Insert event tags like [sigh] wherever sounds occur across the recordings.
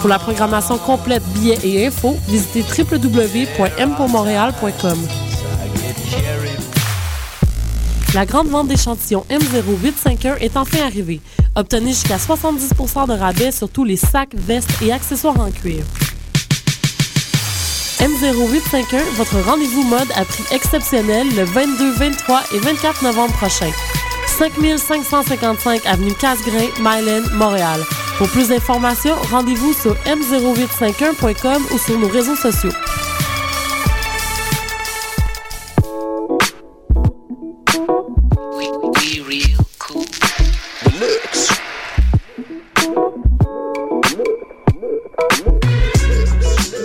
Pour la programmation complète, billets et infos, visitez www.mpourmontréal.com. La grande vente d'échantillons M0851 est enfin arrivée. Obtenez jusqu'à 70% de rabais sur tous les sacs, vestes et accessoires en cuir. M0851, votre rendez-vous mode à prix exceptionnel le 22, 23 et 24 novembre prochain. 5555 avenue Casgrain, Myland, Montréal. Pour plus d'informations, rendez-vous sur m0851.com ou sur nos réseaux sociaux.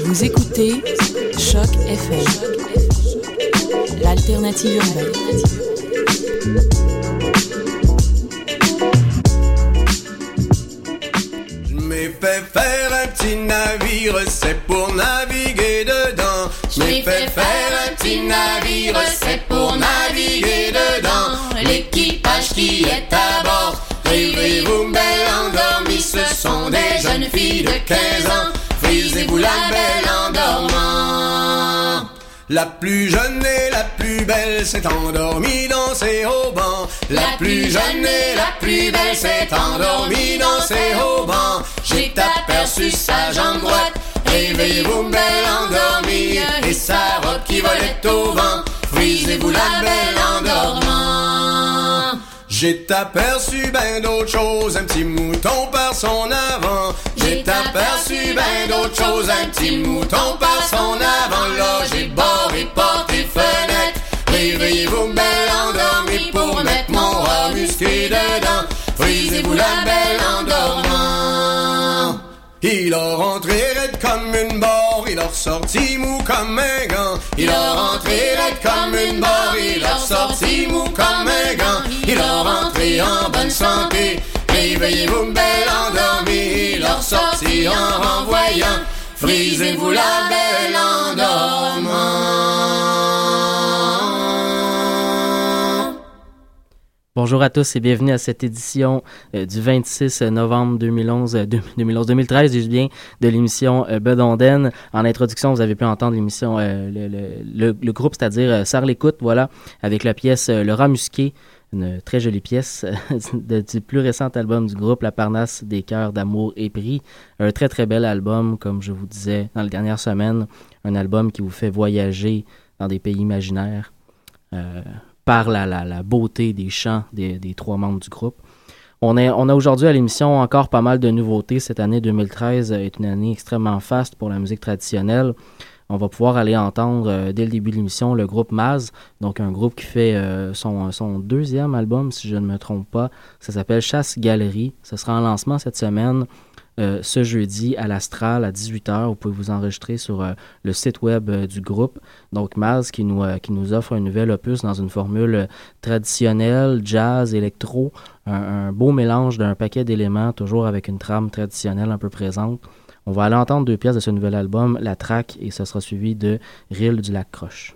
Vous écoutez Choc FM, l'alternative urbaine. Faire un petit navire, c'est pour naviguer dedans. Je m'ai fait faire un petit navire, c'est pour naviguer dedans. L'équipage qui est à bord, rêvez-vous belle endormie, ce sont des jeunes filles de 15 ans. Frisez-vous la belle en dormant. La plus jeune et la plus belle s'est endormie dans ses haubans. La plus jeune et la plus belle s'est endormie dans ses haubans. J'ai aperçu sa jambe droite, réveillez-vous belle endormie, et sa robe qui volait au vent. Frisez-vous la belle en dormant. J'ai aperçu ben d'autres choses, un petit mouton par son avant. J'ai aperçu ben d'autres choses, un petit mouton par son avant. Loger, bord et porte et fenêtre. Réveillez-vous belle endormie pour mettre mon rat musqué dedans. Frisez-vous la belle en. Il a rentré raide comme une barre, il a ressorti mou comme un gant. Il a rentré raide comme une barre, il a ressorti mou comme un gant. Il a rentré en bonne santé, réveillez-vous belle endormie. Il a ressorti en renvoyant, frisez-vous la belle en dormant. Bonjour à tous et bienvenue à cette édition euh, du 26 novembre 2011, euh, 2011 2013, dis-je bien, de l'émission euh, Bedonden. En introduction, vous avez pu entendre l'émission, euh, le, le, le, groupe, c'est-à-dire euh, Sarre l'écoute, voilà, avec la pièce euh, Le rat musqué, une très jolie pièce [laughs] du plus récent album du groupe La Parnasse des cœurs d'amour et prix. Un très très bel album, comme je vous disais dans les dernières semaines, un album qui vous fait voyager dans des pays imaginaires. Par la, la, la, beauté des chants des, des, trois membres du groupe. On, est, on a aujourd'hui à l'émission encore pas mal de nouveautés. Cette année 2013 est une année extrêmement faste pour la musique traditionnelle. On va pouvoir aller entendre euh, dès le début de l'émission le groupe Maz, donc un groupe qui fait euh, son, son, deuxième album, si je ne me trompe pas. Ça s'appelle Chasse Galerie. Ce sera en lancement cette semaine. Euh, ce jeudi à l'Astral à 18h. Vous pouvez vous enregistrer sur euh, le site web euh, du groupe. Donc Maz qui nous, qui nous offre un nouvel opus dans une formule traditionnelle, jazz, électro, un, un beau mélange d'un paquet d'éléments, toujours avec une trame traditionnelle un peu présente. On va aller entendre deux pièces de ce nouvel album, La Traque, et ce sera suivi de Rille du Lac Croche.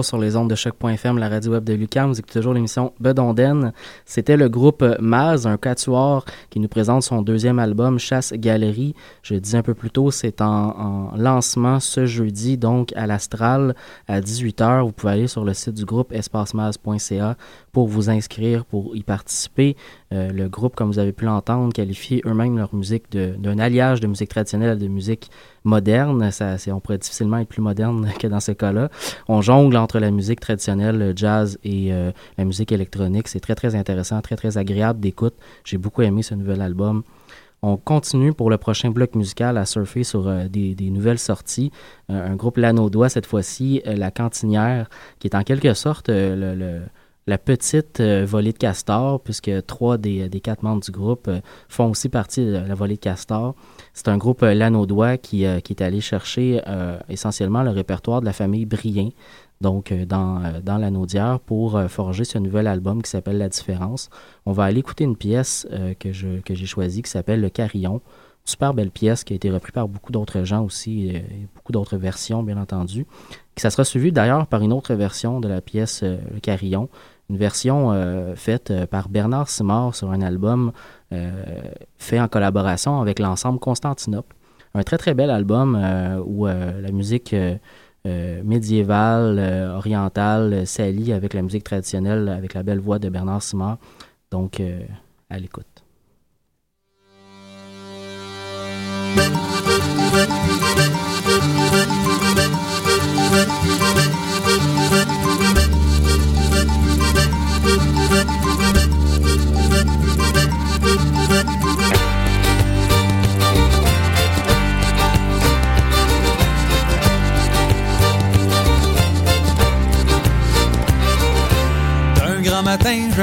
Sur les ondes de choc.fm, la radio web de Lucam. Vous écoutez toujours l'émission Bedonden. C'était le groupe Maz, un quatuor qui nous présente son deuxième album, Chasse Galerie. Je dis un peu plus tôt, c'est en, lancement ce jeudi, donc à l'Astral, à 18h. Vous pouvez aller sur le site du groupe espacemaz.ca pour vous inscrire, pour y participer. Euh, le groupe, comme vous avez pu l'entendre, qualifie eux-mêmes leur musique d'un alliage de musique traditionnelle à de musique moderne. Ça, on pourrait difficilement être plus moderne [laughs] que dans ce cas-là. On jongle entre la musique traditionnelle, le jazz et euh, la musique électronique. C'est très, très intéressant, très, très agréable d'écoute. J'ai beaucoup aimé ce nouvel album. On continue pour le prochain bloc musical à surfer sur euh, des, nouvelles sorties. un groupe Lanaudois, cette fois-ci, La Cantinière, qui est en quelque sorte le la petite euh, volée de Castor, puisque trois des, des, quatre membres du groupe euh, font aussi partie de la volée de Castor. C'est un groupe euh, lanaudois qui, qui, est allé chercher essentiellement le répertoire de la famille Brien, donc dans, dans l'anaudière, pour forger ce nouvel album qui s'appelle La Différence. On va aller écouter une pièce que, je, que j'ai choisie qui s'appelle Le Carillon. Super belle pièce qui a été reprise par beaucoup d'autres gens aussi, et beaucoup d'autres versions, bien entendu. Ça sera suivi d'ailleurs par une autre version de la pièce Le Carillon, une version euh, faite euh, par Bernard Simard sur un album euh, fait en collaboration avec l'ensemble Constantinople. Un très très bel album où la musique médiévale, orientale s'allie avec la musique traditionnelle, avec la belle voix de Bernard Simard. Donc, à l'écoute.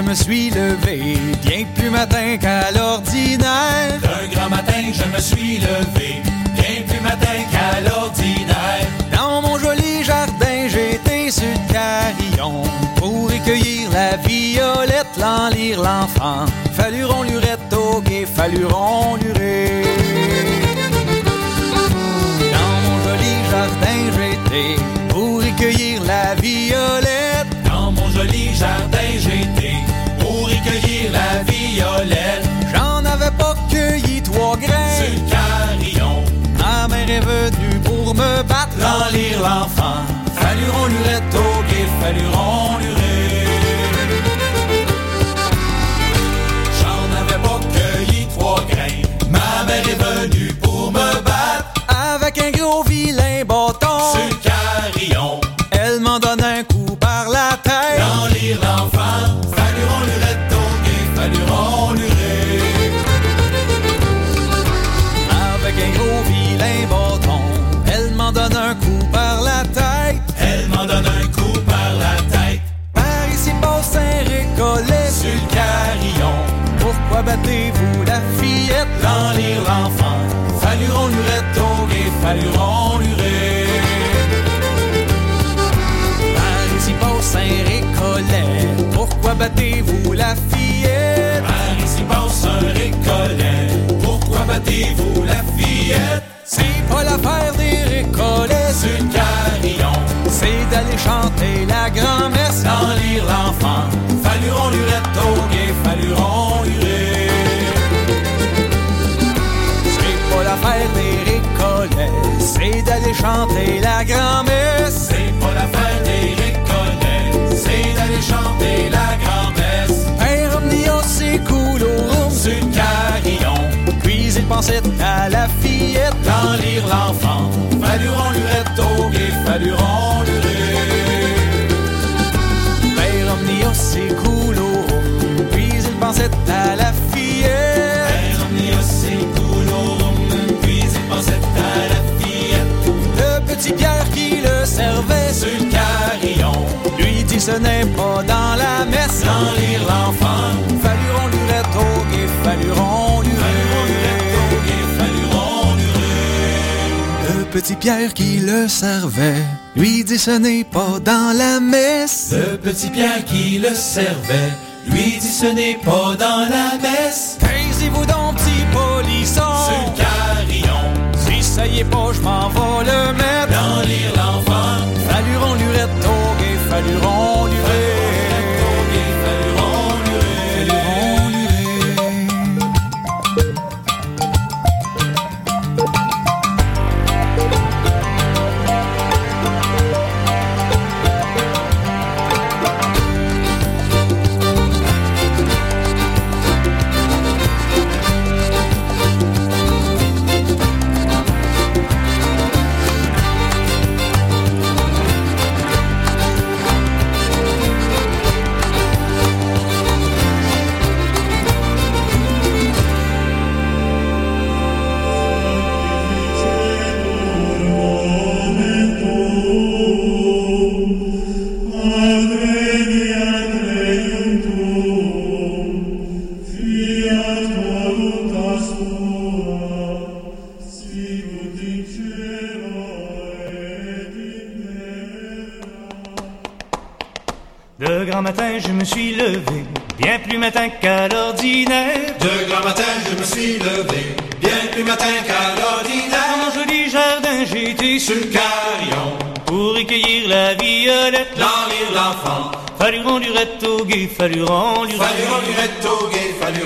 Me suis levé, bien plus matin qu'à l'ordinaire. Un grand matin, je me suis levé, bien plus matin qu'à l'ordinaire. Dans mon joli jardin, j'étais sur le carillon pour recueillir la violette, l'en lire l'enfant. Falluron lurette au guet, falluron lurette. Me battre. L'enfant. Falluron lurette au guet, falluron chanter la grand-messe. C'est pas l'affaire des récollets. C'est d'aller chanter la grand-messe. Père Omnia, c'est cool au. Sur le carillon. Puis il pensait à la fillette. L'en lire l'enfant. Falluron lurette au guet, falluron lurette. Père Omnia, c'est cool au room. Puis il pensait à la Lui dit ce n'est pas dans la messe. L'en lire l'enfant. Falluron lurette au guet, falluron lurette. Le petit Pierre qui le servait. Lui dit ce n'est pas dans la messe. Le petit Pierre qui le servait lui dit ce n'est pas dans la messe. Taisez-vous donc, petit polisson. Le carillon, Si ça y est pas, je m'en vais le mettre. d'en lire l'enfant. Falluron lurette du rendu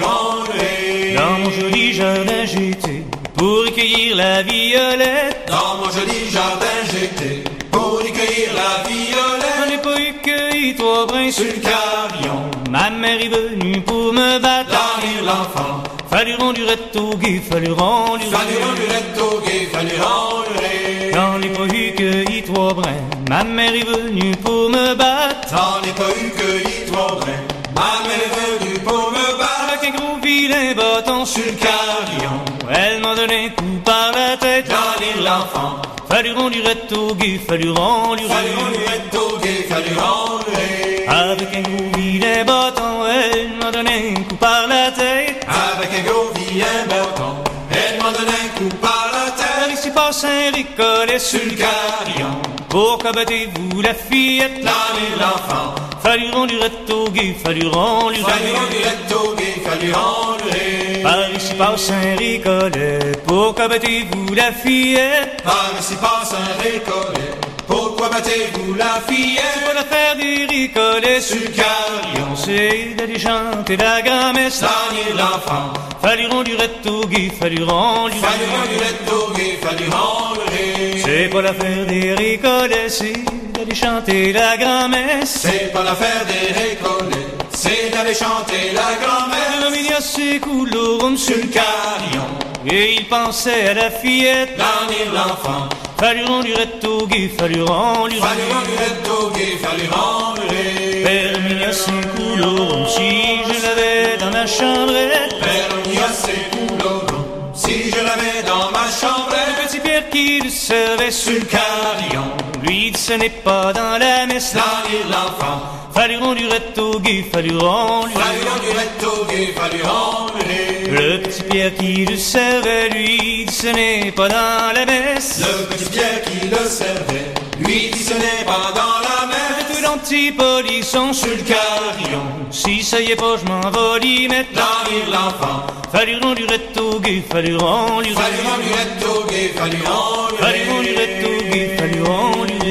Rondurette. Dans mon joli jardin, été pour recueillir la violette. Dans mon joli jardin, j'étais pour y cueillir la J'en violette. ai pas eu cueilli trois brins Sur le carillon, Ma mère est venue pour me battre. l'enlire l'enfant. Fallu rondurette au guet, fallu rondurette. L'enfant. Fallu rondurette au guet, fallu rondurette. Fallu rondurette au guet, fallu rondurette. Avec un gros vilain bâton, elle m'a donné un coup par la tête. Avec un gros vilain bâton, elle m'a donné un coup par la tête. ici passe un Sur le carillon, Pourquoi battez-vous la fillette? l'enlire l'enfant. Fallu rondurette au guet, fallu Fallu rondurette. rondurette au guet, fallu rondurette. Par ici passe un ricolet. Pourquoi battez-vous la fillette? Par ici passe un récollet. Pourquoi battez-vous la Pas fillette? l'affaire des ricolets Sur sur le carillon, C'est d'aller chanter la l'enfant. Fallu rondurette au guet, fallu rondurette. Fallu rondurette au guet, fallu rondurette. C'est pas l'affaire des ricolets, c'est d'aller chanter la grand-messe. C'est pas l'affaire des récollets, c'est d'aller chanter la séculorum Sur sur le carillon, Et il pensait à la fillette. l'enlire l'enfant. Fallu rondurette au guet, fallu rondurette. Fallu rondurette au guet, fallu rondurette. Herminia séculorum, si je l'avais dans ma chambrette. Pernia séculorum, si je l'avais dans ma chambre. Petit Pierre qui le servait Sur le carillon, lui ce n'est pas dans la messe. l'enlire l'enfant. Fallu rondurette au guet, fallu rondurette. Fallu rondurette au guet, fallu rondurette. Le petit Pierre qui le servait, lui dit ce n'est pas dans la messe. Le petit Pierre qui le servait, lui dit ce n'est pas dans la mer. Tout l'antipolisson sur le carillon, Si ça y est pas, je m'en vais l'y mettre. l'enlire l'enfant. Fallu rondurette au guet, fallu rondurette. Fallu rondurette au guet, fallu Fallu rondurette rondurette. au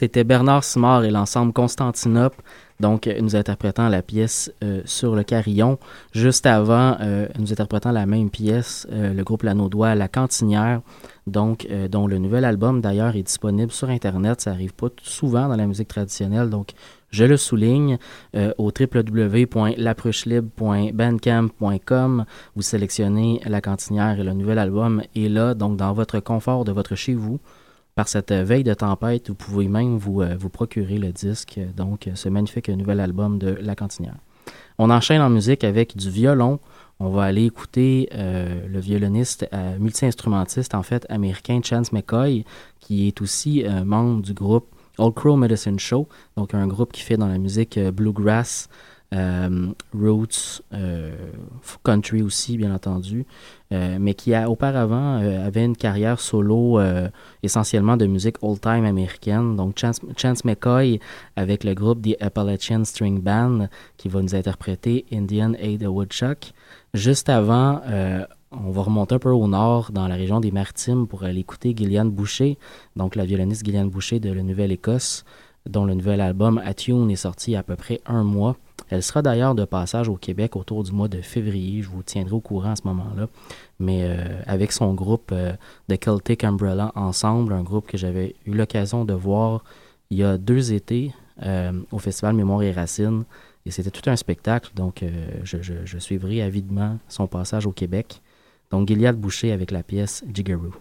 C'était Bernard Simard et l'ensemble Constantinople, donc euh, nous interprétant la pièce euh, sur le carillon. Juste avant, euh, nous interprétant la même pièce, le groupe Lanaudois, La Cantinière, donc dont le nouvel album d'ailleurs est disponible sur Internet. Ça arrive pas souvent dans la musique traditionnelle, donc je le souligne au www.l'approchelibre.bandcamp.com. Vous sélectionnez La Cantinière et le nouvel album est là, donc dans votre confort de votre chez vous par cette veille de tempête, vous pouvez même vous, euh, procurer le disque, euh, donc euh, ce magnifique nouvel album de La Cantinière. On enchaîne en musique avec du violon. On va aller écouter le violoniste multi-instrumentiste, en fait, américain Chance McCoy, qui est aussi membre du groupe Old Crow Medicine Show, donc un groupe qui fait dans la musique bluegrass, roots, country aussi, bien entendu, mais qui a auparavant avait une carrière solo essentiellement de musique old-time américaine. Donc Chance, Chance McCoy avec le groupe The Appalachian String Band qui va nous interpréter Indian Aid Woodchuck. Juste avant, euh, on va remonter un peu au nord, dans la région des Maritimes, pour aller écouter Gillian Boucher, donc la violoniste Gillian Boucher de la Nouvelle-Écosse, dont le nouvel album Attune est sorti à peu près un mois. Elle sera d'ailleurs de passage au Québec autour du mois de février. Je vous tiendrai au courant à ce moment-là. Mais euh, avec son groupe euh, The Celtic Umbrella Ensemble, un groupe que j'avais eu l'occasion de voir il y a deux étés au Festival Mémoire et Racines. Et c'était tout un spectacle, donc euh, je, suivrai avidement son passage au Québec. Donc Gilead Boucher avec la pièce Jiggeroo.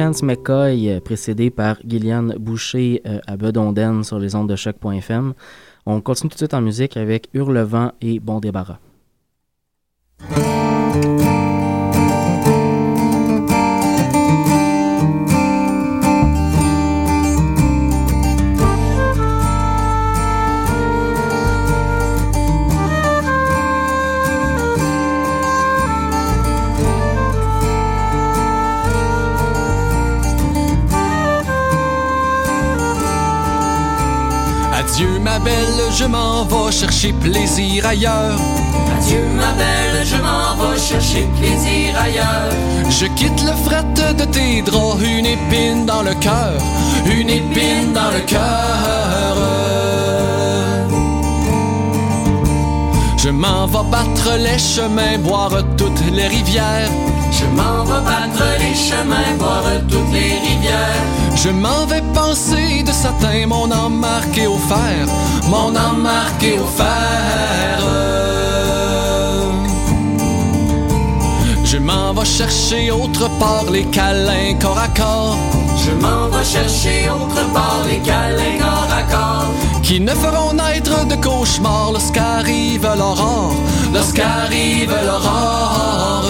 Chance McCoy, euh, précédé par Gillian Boucher euh, à Bedonden sur les ondes de choc.fm. On continue tout de suite en musique avec Hurlevent et Bon débarras. Je m'en vais chercher plaisir ailleurs. Adieu ma belle, je m'en vais chercher plaisir ailleurs. Je quitte le fret de tes draps, une épine dans le cœur, une épine dans le cœur. Je m'en vais battre les chemins, boire toutes les rivières. Je m'en vais battre les chemins, boire toutes les rivières. Je m'en vais penser de satin, mon âme marqué au fer, mon âme marqué au fer. Je m'en vais chercher autre part les câlins corps à corps. Je m'en vais chercher autre part les câlins corps à corps. Qui ne feront naître de cauchemars lorsqu'arrive l'aurore, lorsqu'arrive l'aurore.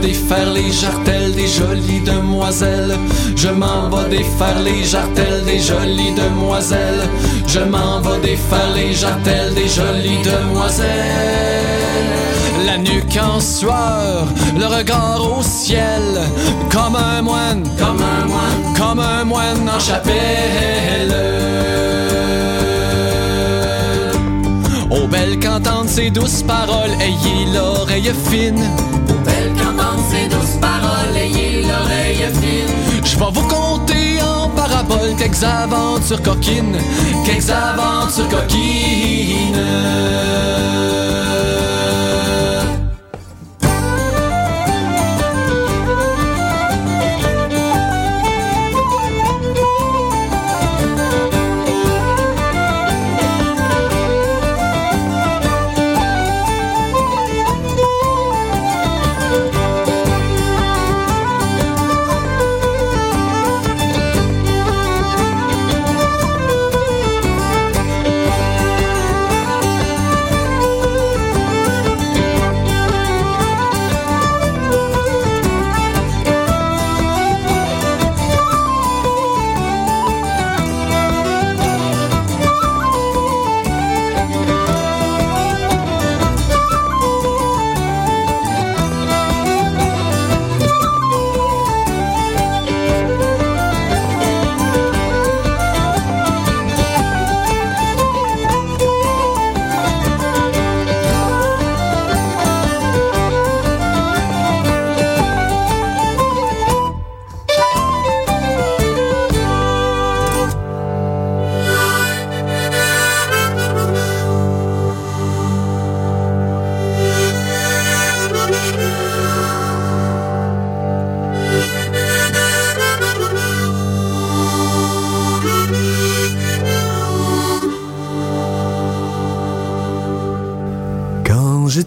Défaire les jartelles des jolies demoiselles. Je m'en vais défaire les jartelles des jolies demoiselles. Je m'en vais défaire les jartelles des jolies demoiselles. La nuque en sueur, le regard au ciel, comme un moine, Comme un moine, comme un moine en chapelle. Aux belles qu'entendre ces douces paroles, ayez l'oreille fine. belle qu'entendre ces douces paroles, ayez l'oreille fine. Je vais vous conter en parabole quelques aventures coquines, quelques aventures coquines.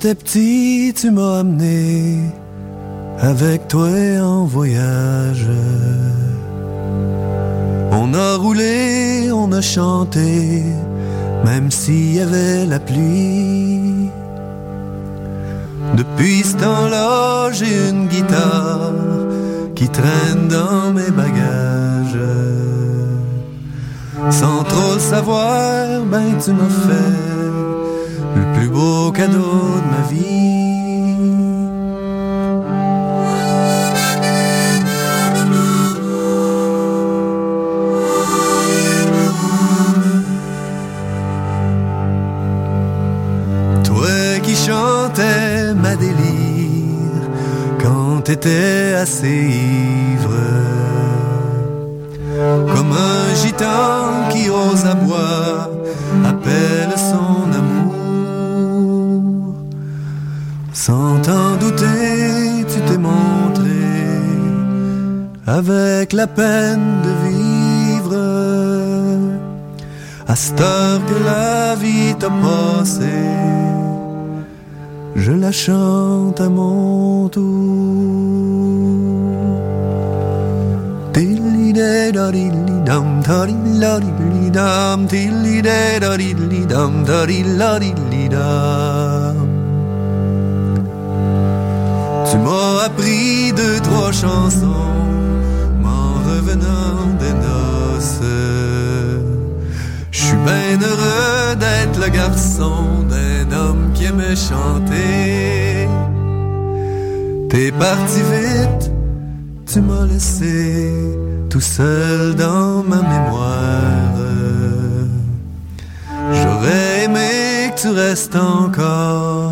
J'étais petit, tu m'as amené avec toi en voyage. On a roulé, on a chanté, même s'il y avait la pluie. Depuis ce temps-là, j'ai une guitare qui traîne dans mes bagages. Sans trop savoir, ben tu m'as fait le plus beau cadeau de ma vie. Toi qui chantais ma délire quand t'étais assez ivre, comme un gitan qui ose à appelle son amour. Sans t'en douter, tu t'es montré avec la peine de vivre. À cette que la vie t'a passé, je la chante à mon tour. Tu m'as appris deux trois chansons m'en revenant des noces. Je suis bien heureux d'être le garçon d'un homme qui aimait chanter. T'es parti vite, tu m'as laissé tout seul dans ma mémoire. J'aurais aimé que tu restes encore,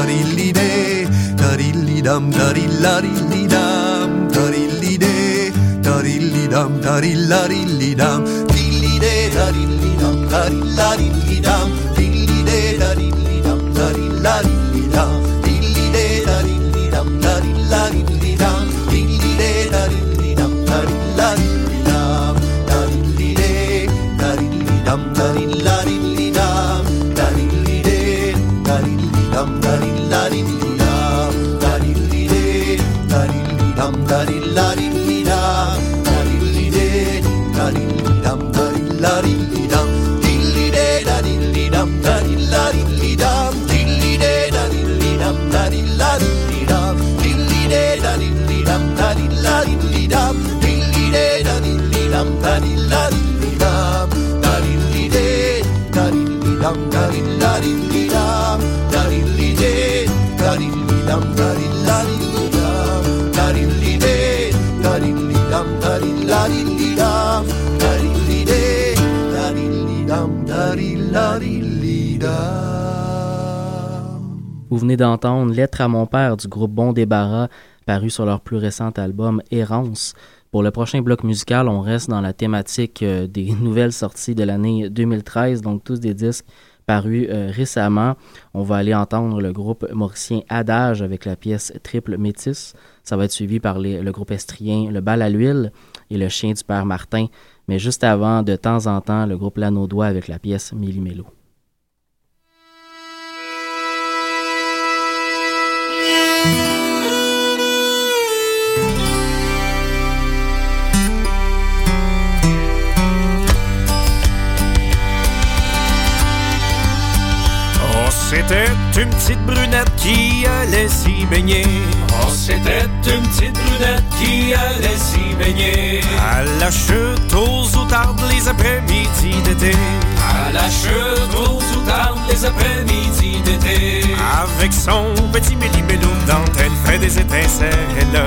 darilli de, darilli dam, darillarilli dam, darilli de, darilli dam, darillarilli dam, dilli de, darilli dam, darillarilli dam, dilli de, darilli dam, darillarilli dam, dilli de, darilli dam, darillarilli venez d'entendre Lettre à mon père du groupe Bon Débarras, paru sur leur plus récent album Errance. Pour le prochain bloc musical, on reste dans la thématique euh, des [laughs] nouvelles sorties de l'année 2013, donc tous des disques parus euh, récemment. On va aller entendre le groupe mauricien Adage avec la pièce Triple Métis. Ça va être suivi par le groupe estrien Le Bal à l'huile et le chien du père Martin. Mais juste avant, de temps en temps, le groupe Lanaudois avec la pièce Millimélo. C'était une petite brunette qui allait s'y baigner. Oh, c'était une petite brunette qui allait s'y baigner. À la chute aux outardes les après-midi d'été. À la chute aux outardes les après-midi d'été. Avec son petit méli-mélo dentelle fait des étincelles.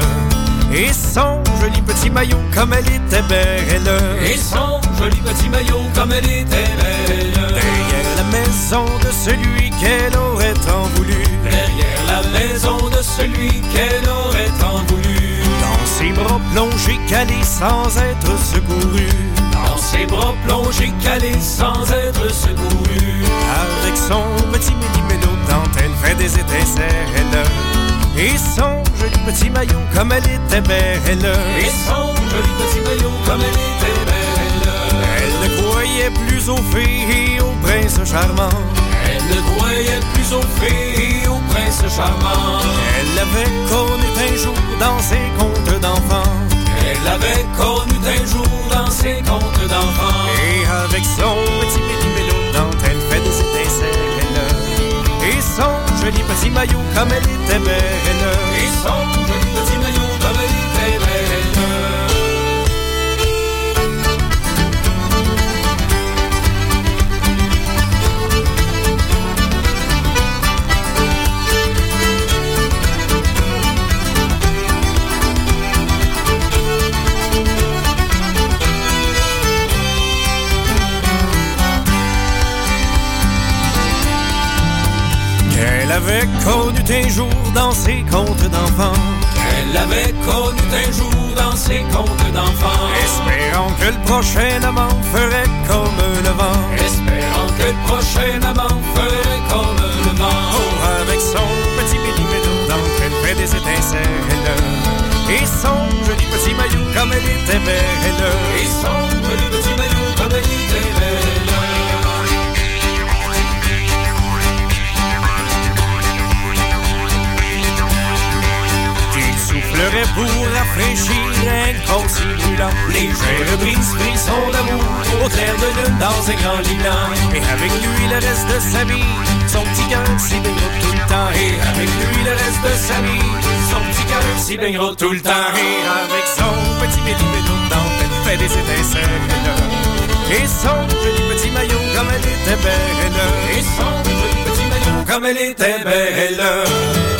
Et son joli petit maillot comme elle était belle. Et son joli petit maillot comme elle était belle. Derrière la maison de celui qu'elle aurait tant voulu. Derrière la maison de celui qu'elle aurait tant voulu. Dans ses bras plongés calés sans être secouru. Dans ses bras plongés calés sans être secouru. Avec son petit méli-mélo dentelle fait des étincelles. Et son joli petit maillot comme elle était belle. Et son joli petit maillot comme elle était belle. Elle ne croyait plus aux fées et aux princes charmants. Elle croyait plus aux fées et aux princes charmants. Elle avait connu un jour dans ses contes d'enfants. Elle avait connu un jour dans ses contes d'enfants. Et avec son petit méli-mélo dentelle fait des étincelles. Et son joli petit maillot comme elle était belle. Et son d'un jour dans ses contes d'enfants. Elle avait connu un jour dans ses contes d'enfants. Espérons que le prochain amant ferait comme le vent. Espérons que le prochain amant ferait comme le vent. Oh, avec son petit millimélo d'entre elle fait des étincelles. Et son joli petit maillot comme elle était belle. Et son joli petit maillot comme elle était belle. Soufflerait pour rafraîchir un concis brûlant. Légère brise, frisson d'amour, au clair de lune dans un grand lilan. Et avec lui le reste de sa vie, son petit cœur s'y baignera tout le temps. Et avec lui le reste de sa vie, son petit cœur s'y baignera tout le temps. Et avec son petit méli-mélo elle fait des étincelles. Et son joli petit maillot comme elle était belle. Et son joli petit maillot comme elle était belle.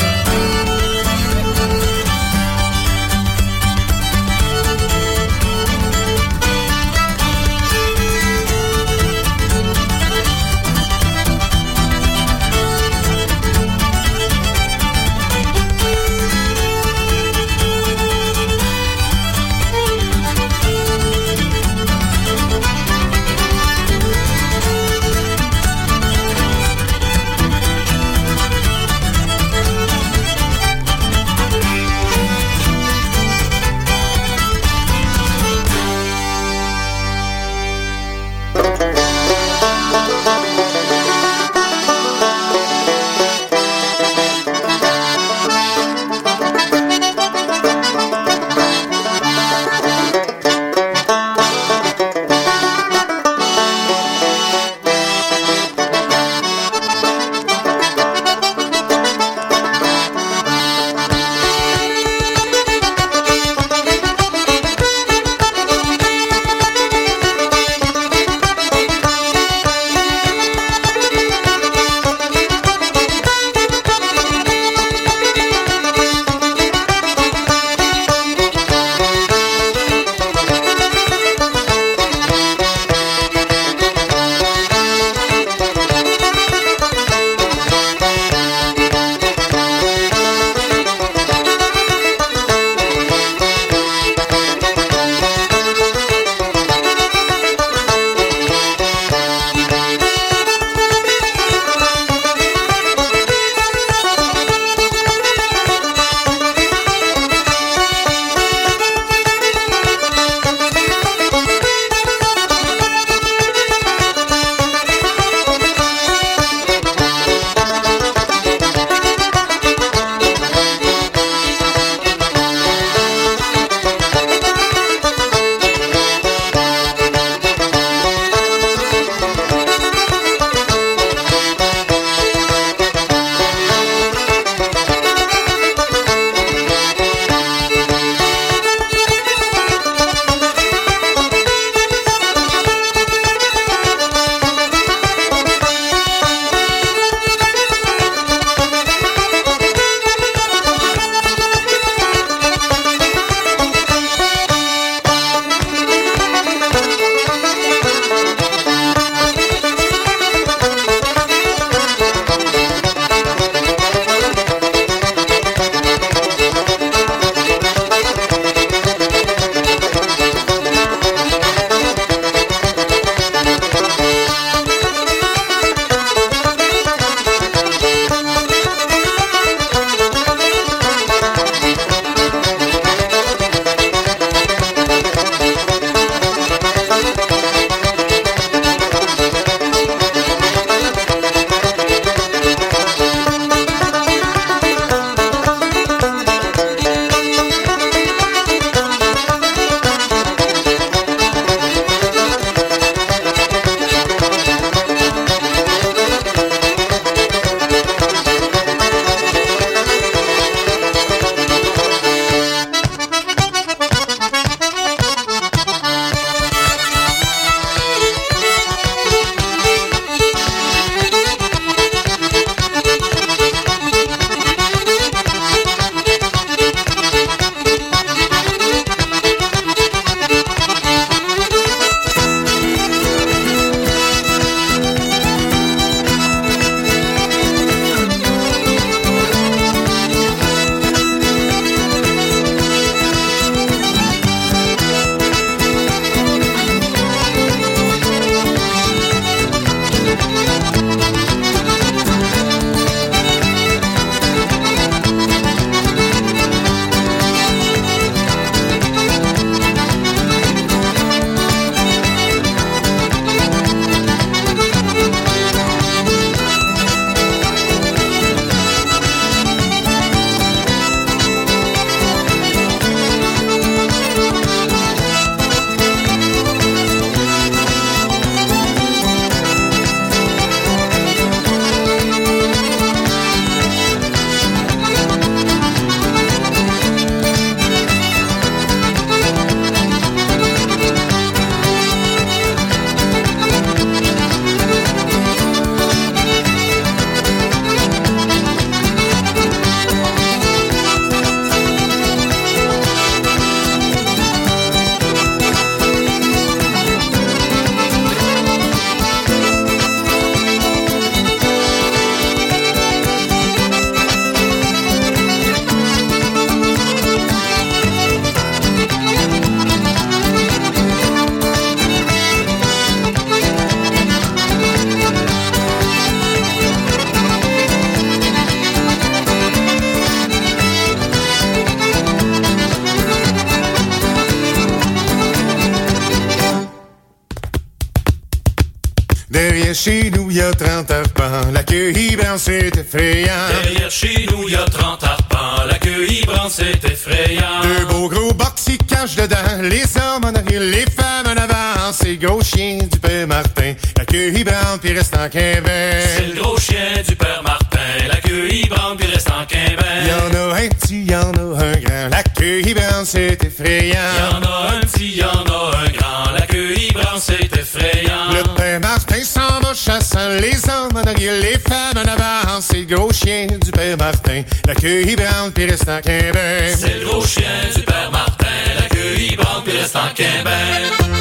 Puis reste en quinvaine. C'est le gros chien du père Martin. L'accueil branle, puis reste en quinvaine. Y en a un petit, y en a un grand. L'accueil branle, c'est effrayant. Y en a un petit, y en a un grand. L'accueil branle, c'est effrayant. Le père Martin s'en va chassant. Les hommes en arrière, les femmes en avant. C'est le gros chien du père Martin. L'accueil branle, puis reste en quinvaine. C'est le gros chien du père Martin. L'accueil branle, puis reste en quinvaine.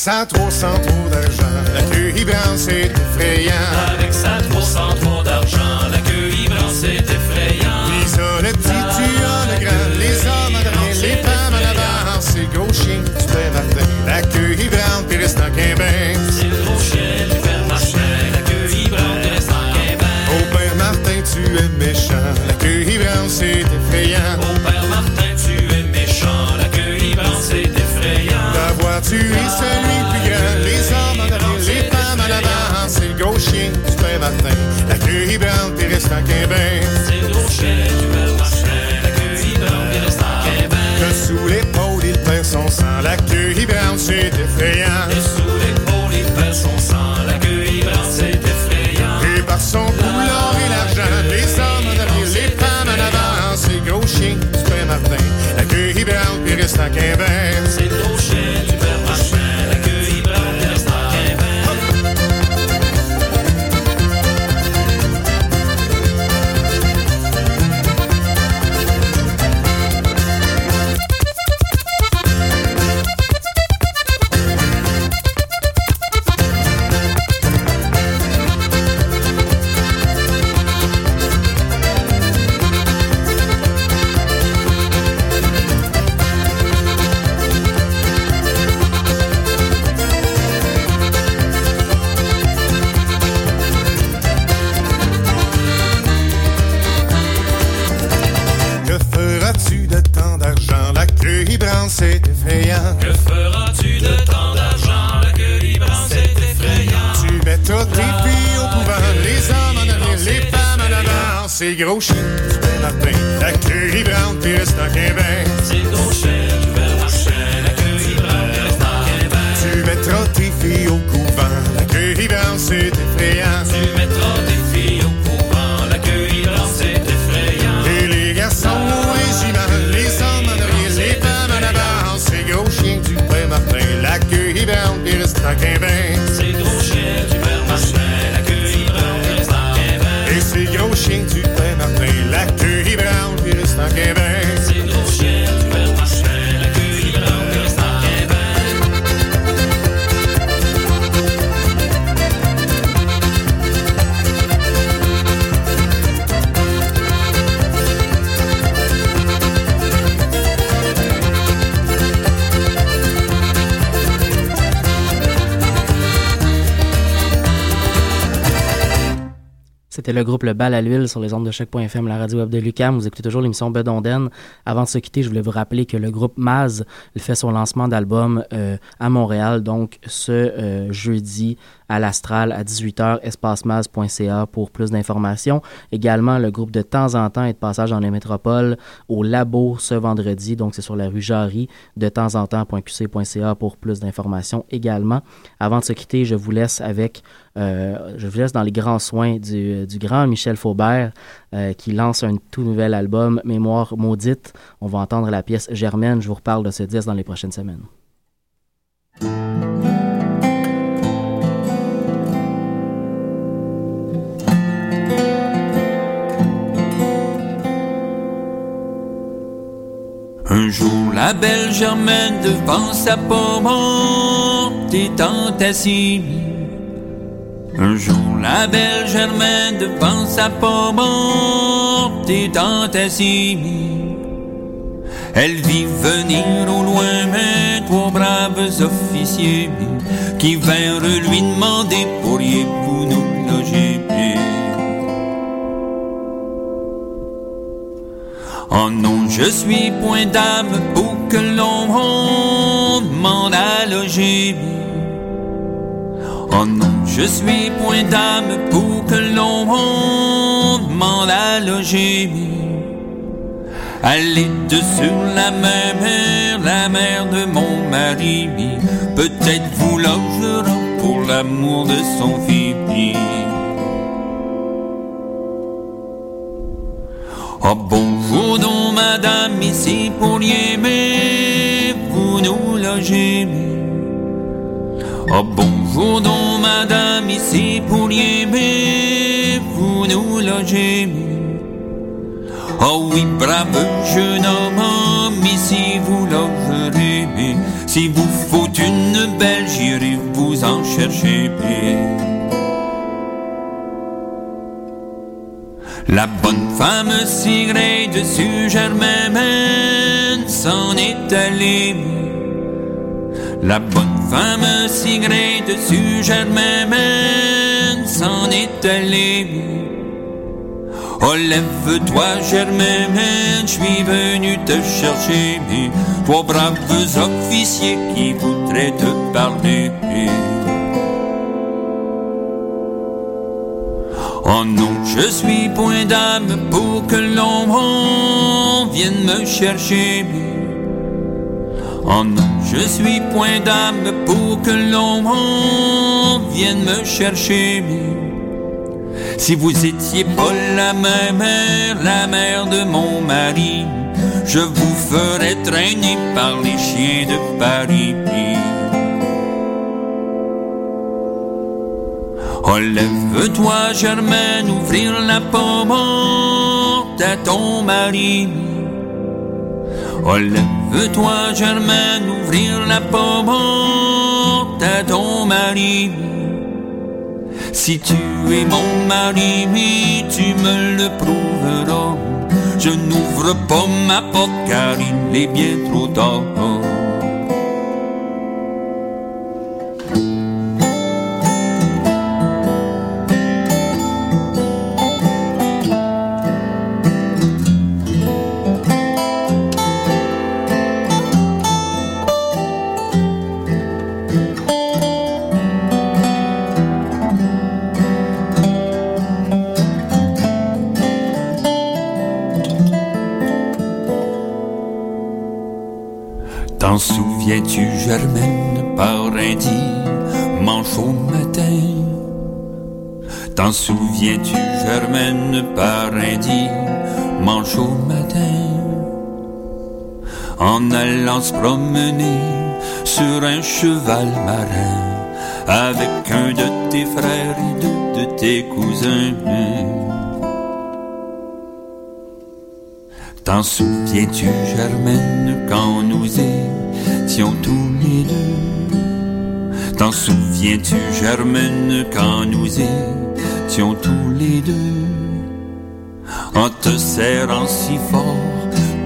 Ça, trop sans trop d'argent, l'accueil branle, c'est effrayant. Avec ça, trop sans trop D'avoir tué celui plus grand, les hommes en arrière, les femmes en avant. C'est le chien du père Martin, l'accueil branle, puis reste en quinvaine. C'est le gros chien du père Martin, l'accueil branle, puis reste en quinvaine. Que sous l'épaule il perd son sang, l'accueil branle, c'est effrayant. Et sous l'épaule il perd son sang, l'accueil branle, c'est effrayant. Et par son couleur et l'argent, les hommes en arrière, les femmes en avant. C'est le chien du père Martin, l'accueil branle, puis reste en quinvaine. Avant. Le Bal à l'huile sur les ondes de choc.fm, la radio web de Lucam. Vous écoutez toujours l'émission Bedonden. Avant de se quitter, je voulais vous rappeler que le groupe Maz fait son lancement d'album euh, à Montréal, donc ce euh, jeudi à l'Astral à 18h, espacemaz.ca pour plus d'informations. Également, le groupe de temps en temps est de passage dans les métropoles au Labo ce vendredi, donc c'est sur la rue Jarry, de temps en temps.qc.ca pour plus d'informations également. Avant de se quitter, je vous laisse avec, euh, je vous laisse dans les grands soins du, du grand Michel Faubert euh, qui lance un tout nouvel album, Mémoire maudite. On va entendre la pièce Germaine. Je vous reparle de ce disque dans les prochaines semaines. Un jour, la belle Germaine devant sa pomme étant assise. Un jour, la belle Germaine devant sa pomme étant assise. Elle vit venir au loin mes trois braves officiers qui vinrent lui demander pourriez-vous nous loger Oh non, je suis point d'âme pour que l'on demande à loger. Oh non, je suis point d'âme pour que l'on demande à loger. Allez de sur la mer, la mère de mon mari, peut-être vous logera pour l'amour de son fils. Oh bonjour donc madame, ici pour mais vous nous logez. Oh bonjour donc madame, ici pour mais vous nous logez. Oh oui, brave jeune homme, ici vous logerez. Si vous faut une belle, j'irai vous en chercher. La bonne femme sigrée dessus Germaine s'en est allée. La bonne femme sigrée dessus Germaine s'en est allée. Oh lève-toi Germaine, je suis venu te chercher, toi braves officiers qui voudraient te parler. Oh non, je suis point d'âme pour que l'on vienne me chercher. Oh non, je suis point d'âme pour que l'on vienne me chercher. Si vous étiez pas la mère, la mère de mon mari, je vous ferais traîner par les chiens de Paris. Oh, lève-toi, Germaine, ouvrir la porte à ton mari. Oh, lève-toi, Germaine, ouvrir la porte à ton mari. Si tu es mon mari, tu me le prouveras. Je n'ouvre pas ma porte car il est bien trop tard. Souviens-tu, Germaine, par un dimanche au matin? T'en souviens-tu, Germaine, par un dimanche au matin? En allant se promener sur un cheval marin, avec un de tes frères et deux de tes cousins. T'en souviens-tu, Germaine, quand tous les deux T'en souviens-tu, Germaine, quand nous étions tous les deux? En te serrant si fort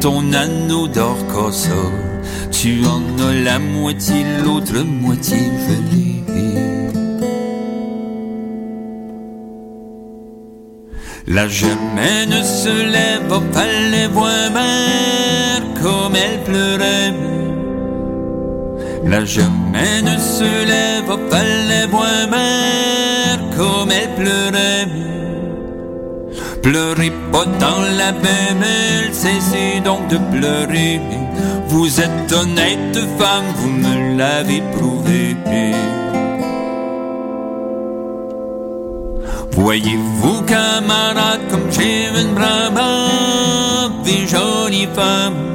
ton anneau d'or corso Tu en as la moitié, l'autre moitié gelée La germaine se lève au palais voir comme elle pleurait. La germaine se lève au palais mère comme elle pleurait. Pleurez pas dans la belle, cessez donc de pleurer. Vous êtes honnête femme, vous me l'avez prouvé. Voyez-vous, camarade, comme j'ai une brave et jolie femme?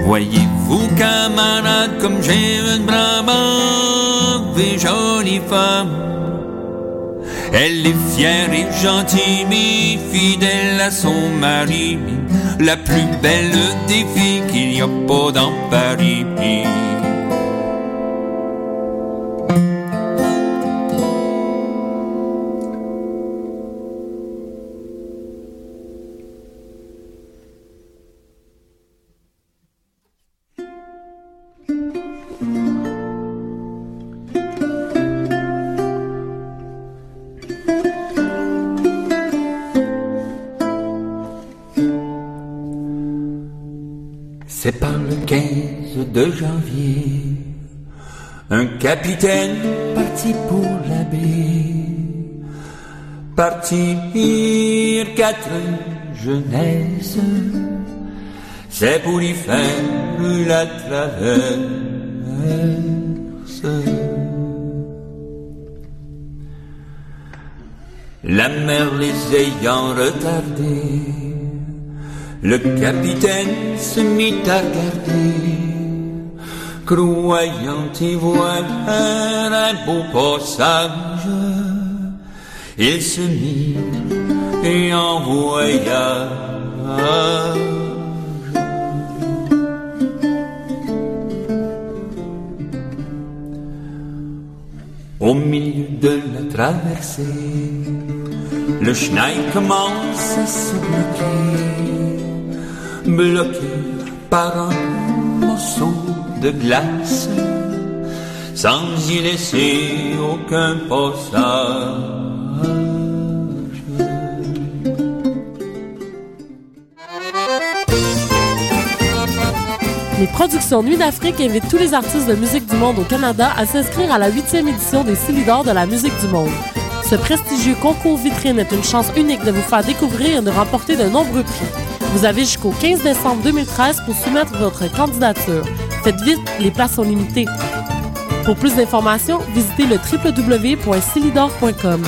Voyez-vous, camarade, comme j'ai une brave et jolie femme. Elle est fière et gentille, mais fidèle à son mari. La plus belle des filles qu'il n'y a pas dans Paris. C'est par le 15 de janvier, un capitaine parti pour la baie, partir quatre jeunesse, c'est pour y faire la traverse. La mer les ayant retardés, le capitaine se mit à regarder, croyant y voir un beau passage. Il se mit et envoya Au milieu de la traversée, le chenil commence à se bloquer, bloqué par un morceau de glace, sans y laisser aucun passage. Les productions Nuit d'Afrique invitent tous les artistes de musique du monde au Canada à s'inscrire à la huitième édition des Silidor de la musique du monde. Ce prestigieux concours vitrine est une chance unique de vous faire découvrir et de remporter de nombreux prix. Vous avez jusqu'au 15 décembre 2013 pour soumettre votre candidature. Faites vite, les places sont limitées. Pour plus d'informations, visitez le www.silidor.com.